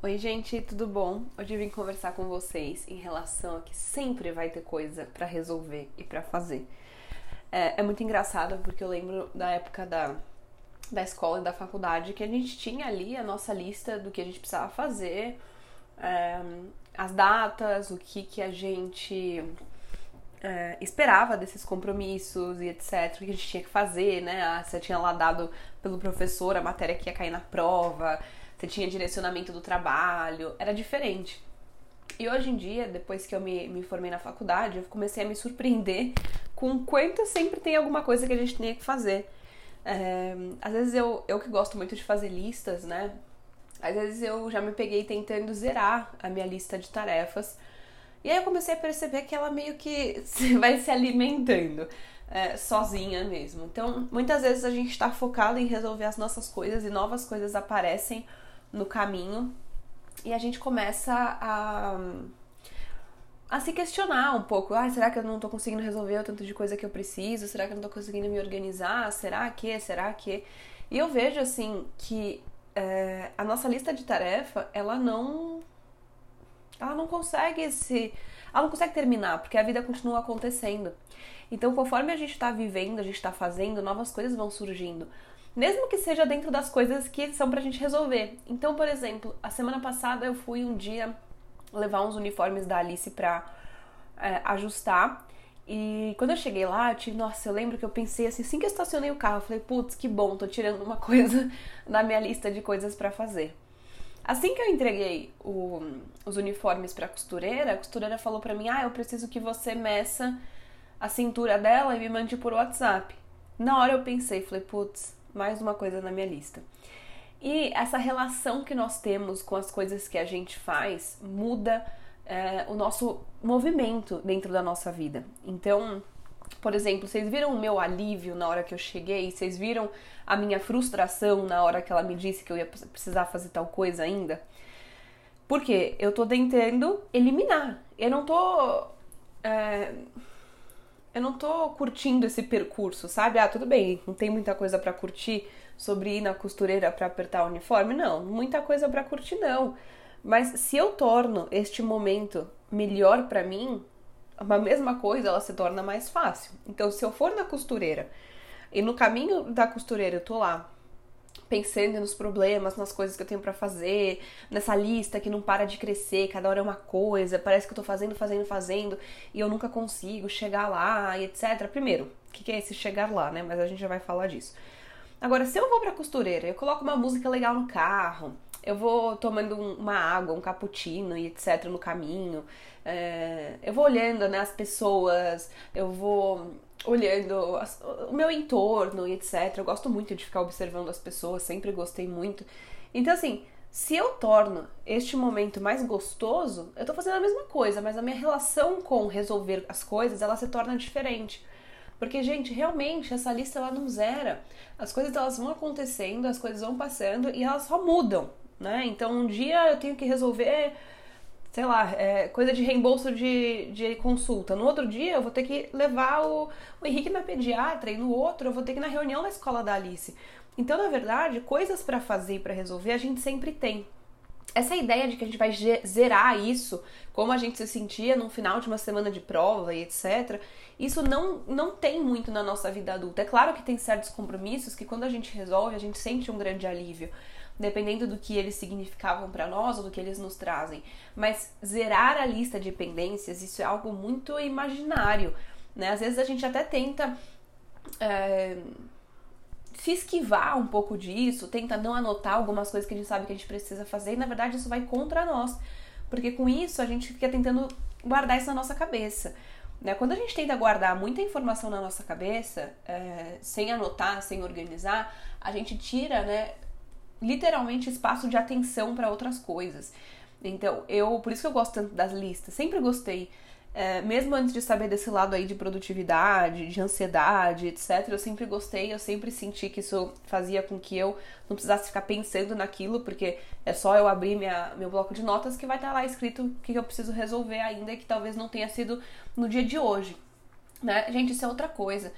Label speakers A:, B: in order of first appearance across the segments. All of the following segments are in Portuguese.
A: Oi, gente, tudo bom? Hoje eu vim conversar com vocês em relação a que sempre vai ter coisa para resolver e para fazer. É, é, muito engraçado porque eu lembro da época da, da escola e da faculdade que a gente tinha ali a nossa lista do que a gente precisava fazer, é, as datas, o que, que a gente é, esperava desses compromissos e etc, o que a gente tinha que fazer, né? Ah, você tinha lá dado pelo professor a matéria que ia cair na prova você tinha direcionamento do trabalho, era diferente. E hoje em dia, depois que eu me, me formei na faculdade, eu comecei a me surpreender com quanto sempre tem alguma coisa que a gente tinha que fazer. É, às vezes eu, eu que gosto muito de fazer listas, né? Às vezes eu já me peguei tentando zerar a minha lista de tarefas. E aí eu comecei a perceber que ela meio que vai se alimentando é, sozinha mesmo. Então, muitas vezes a gente está focado em resolver as nossas coisas e novas coisas aparecem no caminho e a gente começa a, a se questionar um pouco. Ah, será que eu não tô conseguindo resolver o tanto de coisa que eu preciso? Será que eu não tô conseguindo me organizar? Será que? Será que? E eu vejo assim que é, a nossa lista de tarefa ela não ela não consegue se ela não consegue terminar porque a vida continua acontecendo. Então, conforme a gente está vivendo, a gente está fazendo, novas coisas vão surgindo mesmo que seja dentro das coisas que são pra gente resolver. Então, por exemplo, a semana passada eu fui um dia levar uns uniformes da Alice pra é, ajustar. E quando eu cheguei lá, eu tive, nossa, eu lembro que eu pensei assim, assim que eu estacionei o carro, eu falei, putz, que bom, tô tirando uma coisa da minha lista de coisas para fazer. Assim que eu entreguei o, os uniformes para costureira, a costureira falou para mim: "Ah, eu preciso que você meça a cintura dela e me mande por WhatsApp". Na hora eu pensei, falei: "Putz, mais uma coisa na minha lista. E essa relação que nós temos com as coisas que a gente faz muda é, o nosso movimento dentro da nossa vida. Então, por exemplo, vocês viram o meu alívio na hora que eu cheguei? Vocês viram a minha frustração na hora que ela me disse que eu ia precisar fazer tal coisa ainda? Porque eu tô tentando eliminar. Eu não tô. É, eu não tô curtindo esse percurso, sabe? Ah, tudo bem, não tem muita coisa para curtir sobre ir na costureira para apertar o uniforme, não, muita coisa para curtir não. Mas se eu torno este momento melhor para mim, a mesma coisa ela se torna mais fácil. Então, se eu for na costureira e no caminho da costureira eu tô lá pensando nos problemas, nas coisas que eu tenho para fazer, nessa lista que não para de crescer, cada hora é uma coisa, parece que eu tô fazendo, fazendo, fazendo e eu nunca consigo chegar lá e etc. Primeiro, o que é esse chegar lá, né? Mas a gente já vai falar disso. Agora, se eu vou pra costureira, eu coloco uma música legal no carro, eu vou tomando uma água, um cappuccino e etc no caminho, é, eu vou olhando né, as pessoas, eu vou olhando as, o meu entorno e etc. Eu gosto muito de ficar observando as pessoas, sempre gostei muito. Então, assim, se eu torno este momento mais gostoso, eu tô fazendo a mesma coisa, mas a minha relação com resolver as coisas, ela se torna diferente. Porque, gente, realmente essa lista ela não zera. As coisas elas vão acontecendo, as coisas vão passando e elas só mudam, né? Então, um dia eu tenho que resolver sei lá, é, coisa de reembolso de, de consulta. No outro dia eu vou ter que levar o, o Henrique na pediatra e no outro eu vou ter que ir na reunião da escola da Alice. Então, na verdade, coisas para fazer e para resolver a gente sempre tem. Essa ideia de que a gente vai zerar isso, como a gente se sentia no final de uma semana de prova e etc., isso não, não tem muito na nossa vida adulta. É claro que tem certos compromissos que quando a gente resolve, a gente sente um grande alívio dependendo do que eles significavam para nós ou do que eles nos trazem. Mas zerar a lista de pendências, isso é algo muito imaginário, né? Às vezes a gente até tenta é, se esquivar um pouco disso, tenta não anotar algumas coisas que a gente sabe que a gente precisa fazer, e na verdade isso vai contra nós, porque com isso a gente fica tentando guardar isso na nossa cabeça. Né? Quando a gente tenta guardar muita informação na nossa cabeça, é, sem anotar, sem organizar, a gente tira né, literalmente espaço de atenção para outras coisas. Então, eu, por isso que eu gosto tanto das listas, sempre gostei. É, mesmo antes de saber desse lado aí de produtividade, de ansiedade, etc., eu sempre gostei, eu sempre senti que isso fazia com que eu não precisasse ficar pensando naquilo, porque é só eu abrir minha, meu bloco de notas que vai estar lá escrito o que eu preciso resolver ainda, que talvez não tenha sido no dia de hoje. Né? Gente, isso é outra coisa.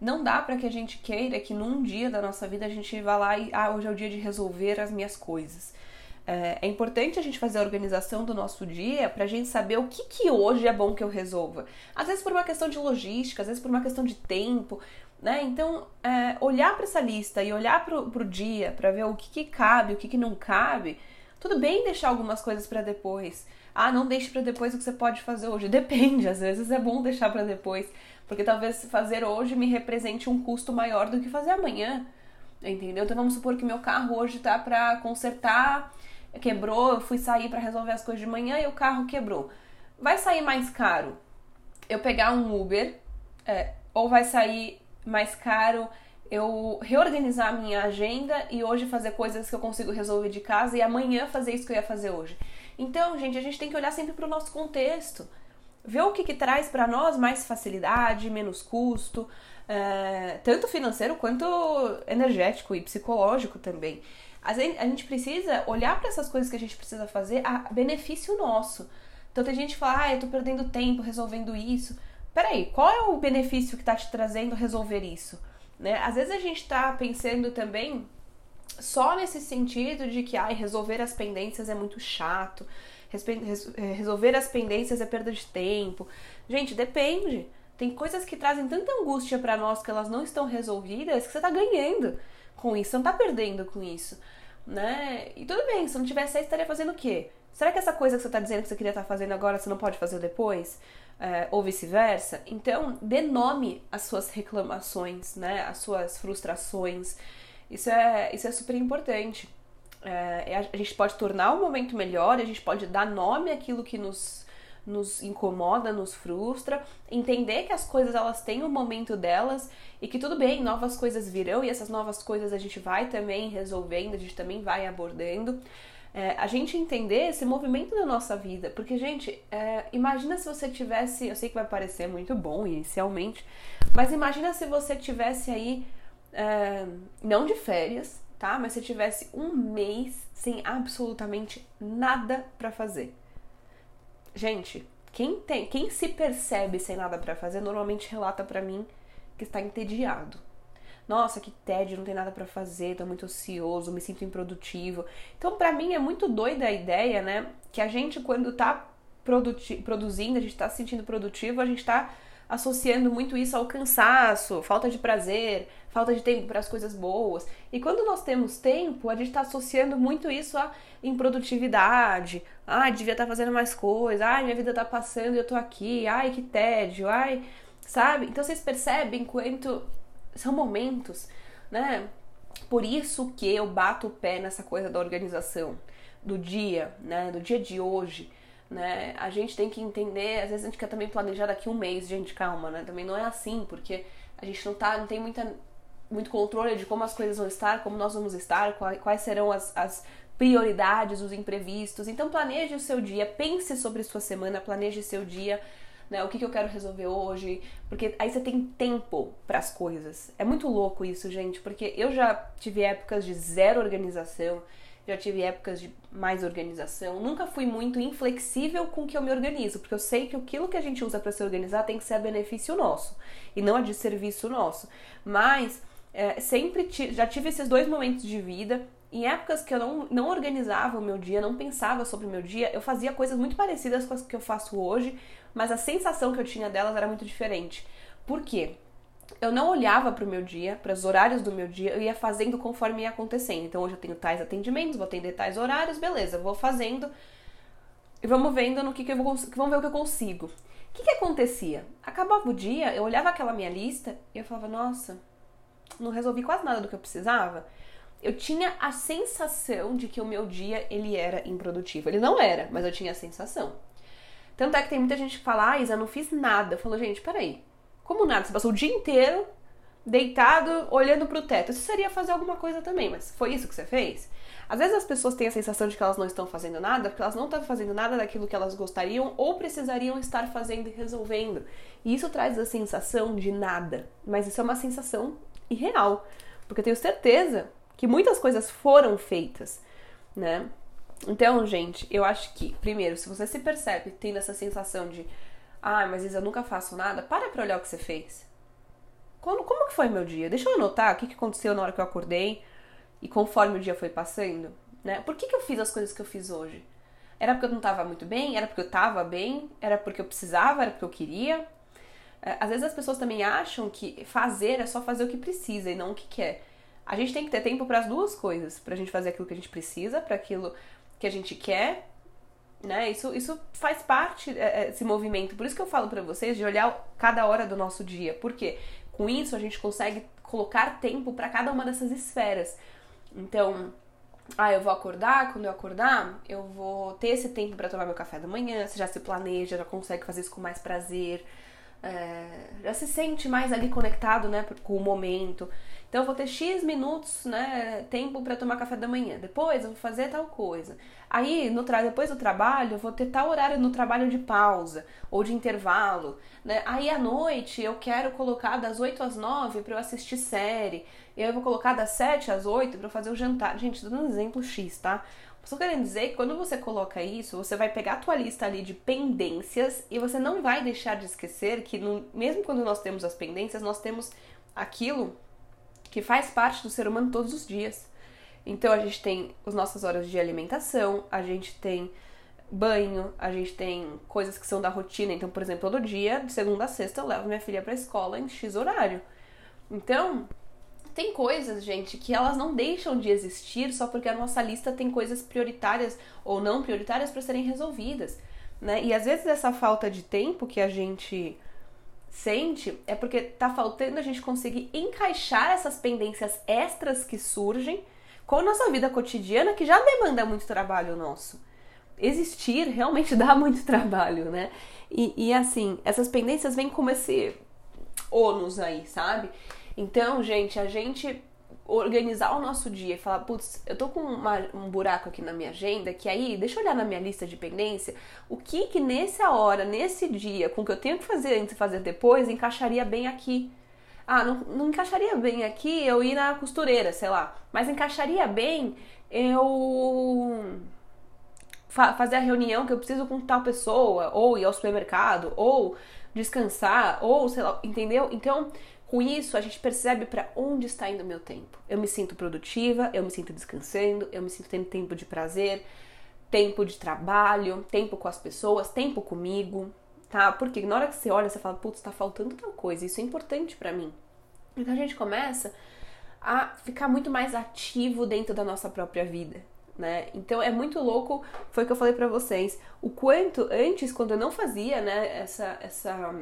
A: Não dá para que a gente queira que num dia da nossa vida a gente vá lá e ah, hoje é o dia de resolver as minhas coisas. É, é importante a gente fazer a organização do nosso dia para a gente saber o que, que hoje é bom que eu resolva. Às vezes por uma questão de logística, às vezes por uma questão de tempo, né? Então, é, olhar para essa lista e olhar para o dia para ver o que, que cabe, o que, que não cabe, tudo bem deixar algumas coisas para depois. Ah, não deixe para depois o que você pode fazer hoje. Depende, às vezes é bom deixar para depois, porque talvez fazer hoje me represente um custo maior do que fazer amanhã. Entendeu? Então vamos supor que meu carro hoje tá para consertar, quebrou, eu fui sair para resolver as coisas de manhã e o carro quebrou. Vai sair mais caro eu pegar um Uber, é, ou vai sair mais caro eu reorganizar a minha agenda e hoje fazer coisas que eu consigo resolver de casa e amanhã fazer isso que eu ia fazer hoje. Então, gente, a gente tem que olhar sempre para o nosso contexto, ver o que, que traz para nós mais facilidade, menos custo, é, tanto financeiro quanto energético e psicológico também. A gente precisa olhar para essas coisas que a gente precisa fazer a benefício nosso. Então tem gente que fala, ah, eu tô perdendo tempo resolvendo isso. Peraí, qual é o benefício que está te trazendo resolver isso? Né? Às vezes a gente está pensando também só nesse sentido de que ai, resolver as pendências é muito chato, resolver as pendências é perda de tempo. Gente, depende. Tem coisas que trazem tanta angústia para nós que elas não estão resolvidas que você está ganhando com isso, você não está perdendo com isso. Né? E tudo bem, se não tivesse aí, estaria fazendo o quê? Será que essa coisa que você está dizendo que você queria estar tá fazendo agora você não pode fazer depois? é, ou vice-versa. Então, dê nome às suas reclamações, né? Às suas frustrações. Isso é, isso é super importante. É, a gente pode tornar o momento melhor, a gente pode dar nome àquilo que nos, nos incomoda, nos frustra, entender que as coisas elas têm o um momento delas e que tudo bem, novas coisas virão e essas novas coisas a gente vai também resolvendo, a gente também vai abordando é, a gente entender esse movimento da nossa vida. Porque, gente, é, imagina se você tivesse. Eu sei que vai parecer muito bom inicialmente, mas imagina se você tivesse aí, é, não de férias, tá? Mas se tivesse um mês sem absolutamente nada para fazer. Gente, quem tem, quem se percebe sem nada para fazer normalmente relata para mim que está entediado nossa, que tédio, não tem nada para fazer, tô muito ocioso, me sinto improdutivo. Então, para mim é muito doida a ideia, né, que a gente quando tá produzindo, a gente tá se sentindo produtivo, a gente tá associando muito isso ao cansaço, falta de prazer, falta de tempo para as coisas boas. E quando nós temos tempo, a gente está associando muito isso à improdutividade. Ai, devia estar tá fazendo mais coisa. Ai, minha vida tá passando e eu tô aqui. Ai, que tédio. Ai, sabe? Então vocês percebem quanto são momentos, né? Por isso que eu bato o pé nessa coisa da organização do dia, né? Do dia de hoje, né? A gente tem que entender, às vezes a gente quer também planejar daqui um mês, gente, calma, né? Também não é assim, porque a gente não tá, não tem muita, muito controle de como as coisas vão estar, como nós vamos estar, quais serão as, as prioridades, os imprevistos. Então planeje o seu dia, pense sobre sua semana, planeje seu dia né? O que, que eu quero resolver hoje? Porque aí você tem tempo para as coisas. É muito louco isso, gente, porque eu já tive épocas de zero organização, já tive épocas de mais organização. Nunca fui muito inflexível com o que eu me organizo, porque eu sei que aquilo que a gente usa para se organizar tem que ser a benefício nosso e não a de serviço nosso. Mas é, sempre já tive esses dois momentos de vida. Em épocas que eu não, não organizava o meu dia, não pensava sobre o meu dia, eu fazia coisas muito parecidas com as que eu faço hoje, mas a sensação que eu tinha delas era muito diferente. Por quê? Eu não olhava para o meu dia, para os horários do meu dia, eu ia fazendo conforme ia acontecendo. Então hoje eu tenho tais atendimentos, vou atender tais horários, beleza, vou fazendo e vamos vendo no que, que eu vou, vamos ver o que eu consigo. O que, que acontecia? Acabava o dia, eu olhava aquela minha lista e eu falava, nossa, não resolvi quase nada do que eu precisava. Eu tinha a sensação de que o meu dia ele era improdutivo. Ele não era, mas eu tinha a sensação. Tanto é que tem muita gente que fala, ah, Isa, não fiz nada. Falou, gente, peraí. Como nada? Você passou o dia inteiro deitado, olhando pro teto. Isso seria fazer alguma coisa também, mas foi isso que você fez? Às vezes as pessoas têm a sensação de que elas não estão fazendo nada, porque elas não estão fazendo nada daquilo que elas gostariam ou precisariam estar fazendo e resolvendo. E isso traz a sensação de nada. Mas isso é uma sensação irreal. Porque eu tenho certeza que muitas coisas foram feitas, né? Então, gente, eu acho que, primeiro, se você se percebe tendo essa sensação de ah, mas Isa, eu nunca faço nada, para pra olhar o que você fez. Como, como que foi meu dia? Deixa eu anotar o que, que aconteceu na hora que eu acordei e conforme o dia foi passando. né? Por que, que eu fiz as coisas que eu fiz hoje? Era porque eu não estava muito bem? Era porque eu estava bem? Era porque eu precisava? Era porque eu queria? É, às vezes as pessoas também acham que fazer é só fazer o que precisa e não o que quer. A gente tem que ter tempo para as duas coisas, para a gente fazer aquilo que a gente precisa, para aquilo que a gente quer, né? Isso, isso faz parte é, é, desse movimento. Por isso que eu falo para vocês de olhar cada hora do nosso dia, porque com isso a gente consegue colocar tempo para cada uma dessas esferas. Então, ah, eu vou acordar, quando eu acordar, eu vou ter esse tempo para tomar meu café da manhã, você já se planeja, já consegue fazer isso com mais prazer, é, já se sente mais ali conectado, né, com o momento. Então eu vou ter X minutos, né, tempo para tomar café da manhã. Depois eu vou fazer tal coisa. Aí, no tra depois do trabalho, eu vou ter tal horário no trabalho de pausa ou de intervalo, né? Aí à noite eu quero colocar das 8 às 9 para eu assistir série. Eu vou colocar das 7 às 8 para eu fazer o jantar. Gente, dando um exemplo X, tá? Só querendo dizer que quando você coloca isso, você vai pegar a tua lista ali de pendências e você não vai deixar de esquecer que no, mesmo quando nós temos as pendências, nós temos aquilo que faz parte do ser humano todos os dias. Então a gente tem as nossas horas de alimentação, a gente tem banho, a gente tem coisas que são da rotina. Então, por exemplo, todo dia, de segunda a sexta, eu levo minha filha para a escola em X horário. Então, tem coisas, gente, que elas não deixam de existir só porque a nossa lista tem coisas prioritárias ou não prioritárias para serem resolvidas, né? E às vezes essa falta de tempo que a gente sente é porque tá faltando a gente conseguir encaixar essas pendências extras que surgem com a nossa vida cotidiana que já demanda muito trabalho nosso. Existir realmente dá muito trabalho, né? E, e assim, essas pendências vêm como esse ônus aí, sabe? Então, gente, a gente organizar o nosso dia e falar, putz, eu tô com uma, um buraco aqui na minha agenda, que aí, deixa eu olhar na minha lista de pendência, o que que nessa hora, nesse dia, com o que eu tenho que fazer antes e fazer depois, encaixaria bem aqui. Ah, não, não encaixaria bem aqui eu ir na costureira, sei lá, mas encaixaria bem eu fa fazer a reunião que eu preciso com tal pessoa, ou ir ao supermercado, ou descansar, ou sei lá, entendeu? Então, com isso, a gente percebe para onde está indo o meu tempo. Eu me sinto produtiva, eu me sinto descansando, eu me sinto tendo tempo de prazer, tempo de trabalho, tempo com as pessoas, tempo comigo, tá? Porque na hora que você olha, você fala, putz, tá faltando tal coisa, isso é importante para mim. Então a gente começa a ficar muito mais ativo dentro da nossa própria vida. Né? Então é muito louco, foi o que eu falei para vocês, o quanto antes, quando eu não fazia né, essa, essa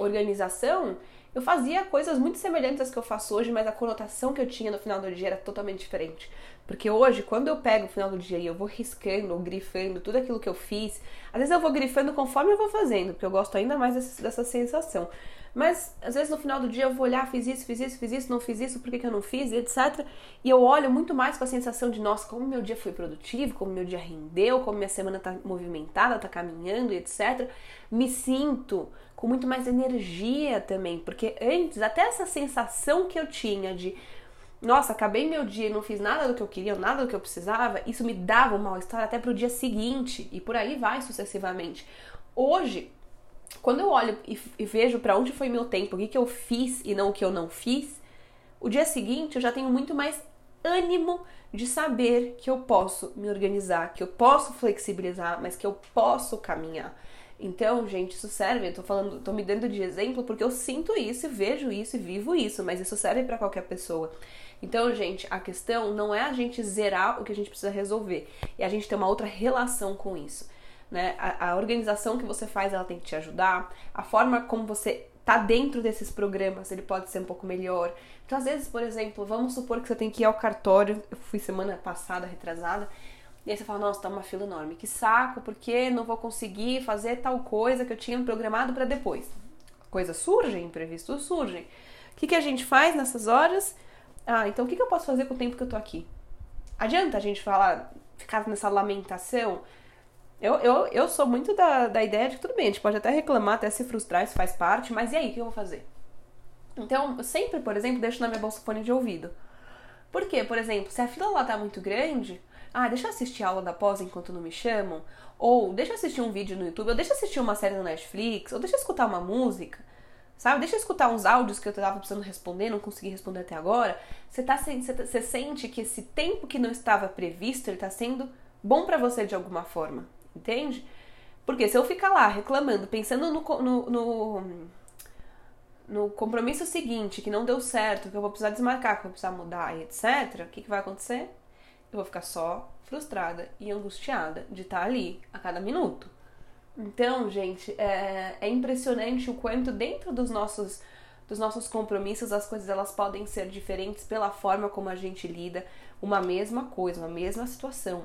A: organização, eu fazia coisas muito semelhantes às que eu faço hoje, mas a conotação que eu tinha no final do dia era totalmente diferente. Porque hoje, quando eu pego o final do dia e eu vou riscando grifando tudo aquilo que eu fiz, às vezes eu vou grifando conforme eu vou fazendo, porque eu gosto ainda mais dessa, dessa sensação. Mas às vezes no final do dia eu vou olhar, fiz isso, fiz isso, fiz isso, não fiz isso, por que, que eu não fiz, etc. E eu olho muito mais com a sensação de, nossa, como meu dia foi produtivo, como meu dia rendeu, como minha semana tá movimentada, tá caminhando, etc. Me sinto com muito mais energia também, porque antes até essa sensação que eu tinha de nossa, acabei meu dia e não fiz nada do que eu queria, nada do que eu precisava, isso me dava um mal-estar até pro dia seguinte e por aí vai sucessivamente. Hoje, quando eu olho e, e vejo para onde foi meu tempo, o que, que eu fiz e não o que eu não fiz, o dia seguinte eu já tenho muito mais ânimo de saber que eu posso me organizar, que eu posso flexibilizar, mas que eu posso caminhar. Então, gente, isso serve, eu tô falando, tô me dando de exemplo porque eu sinto isso, vejo isso e vivo isso, mas isso serve para qualquer pessoa. Então, gente, a questão não é a gente zerar o que a gente precisa resolver, é a gente ter uma outra relação com isso. Né? A, a organização que você faz, ela tem que te ajudar, a forma como você tá dentro desses programas, ele pode ser um pouco melhor. Então, às vezes, por exemplo, vamos supor que você tem que ir ao cartório, eu fui semana passada, retrasada, e aí você fala, nossa, tá uma fila enorme. Que saco, porque não vou conseguir fazer tal coisa que eu tinha programado para depois. Coisas surgem, imprevistos surgem. O que, que a gente faz nessas horas? Ah, então o que, eu posso fazer com o tempo que eu tô aqui? Adianta a gente falar, ficar nessa lamentação? Eu, eu, eu sou muito da, da ideia de que tudo bem, a gente pode até reclamar, até se frustrar, isso faz parte, mas e aí, o que eu vou fazer? Então, eu sempre, por exemplo, deixo na minha bolsa fone de ouvido. Por quê? Por exemplo, se a fila lá tá muito grande, ah, deixa eu assistir a aula da pós enquanto não me chamam, ou deixa eu assistir um vídeo no YouTube, ou deixa eu assistir uma série no Netflix, ou deixa eu escutar uma música, Sabe? Deixa eu escutar uns áudios que eu tava precisando responder, não consegui responder até agora. Você, tá, você, tá, você sente que esse tempo que não estava previsto, ele tá sendo bom para você de alguma forma, entende? Porque se eu ficar lá reclamando, pensando no, no, no, no, compromisso seguinte, que não deu certo, que eu vou precisar desmarcar, que eu vou precisar mudar e etc., o que, que vai acontecer? Eu vou ficar só frustrada e angustiada de estar ali a cada minuto. Então, gente, é, é impressionante o quanto dentro dos nossos dos nossos compromissos as coisas elas podem ser diferentes pela forma como a gente lida uma mesma coisa, uma mesma situação.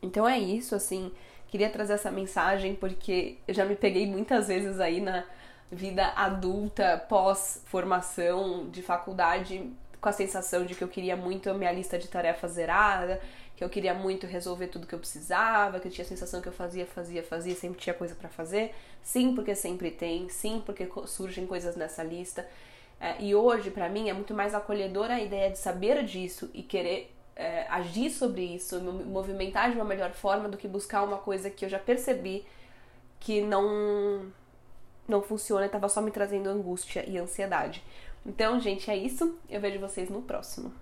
A: Então é isso, assim, queria trazer essa mensagem porque eu já me peguei muitas vezes aí na vida adulta, pós-formação de faculdade, com a sensação de que eu queria muito a minha lista de tarefas zerada, que eu queria muito resolver tudo que eu precisava, que eu tinha a sensação que eu fazia, fazia, fazia, sempre tinha coisa para fazer. Sim, porque sempre tem, sim, porque surgem coisas nessa lista. É, e hoje, para mim, é muito mais acolhedora a ideia de saber disso e querer é, agir sobre isso, me movimentar de uma melhor forma do que buscar uma coisa que eu já percebi que não não funciona e estava só me trazendo angústia e ansiedade. Então, gente, é isso. Eu vejo vocês no próximo.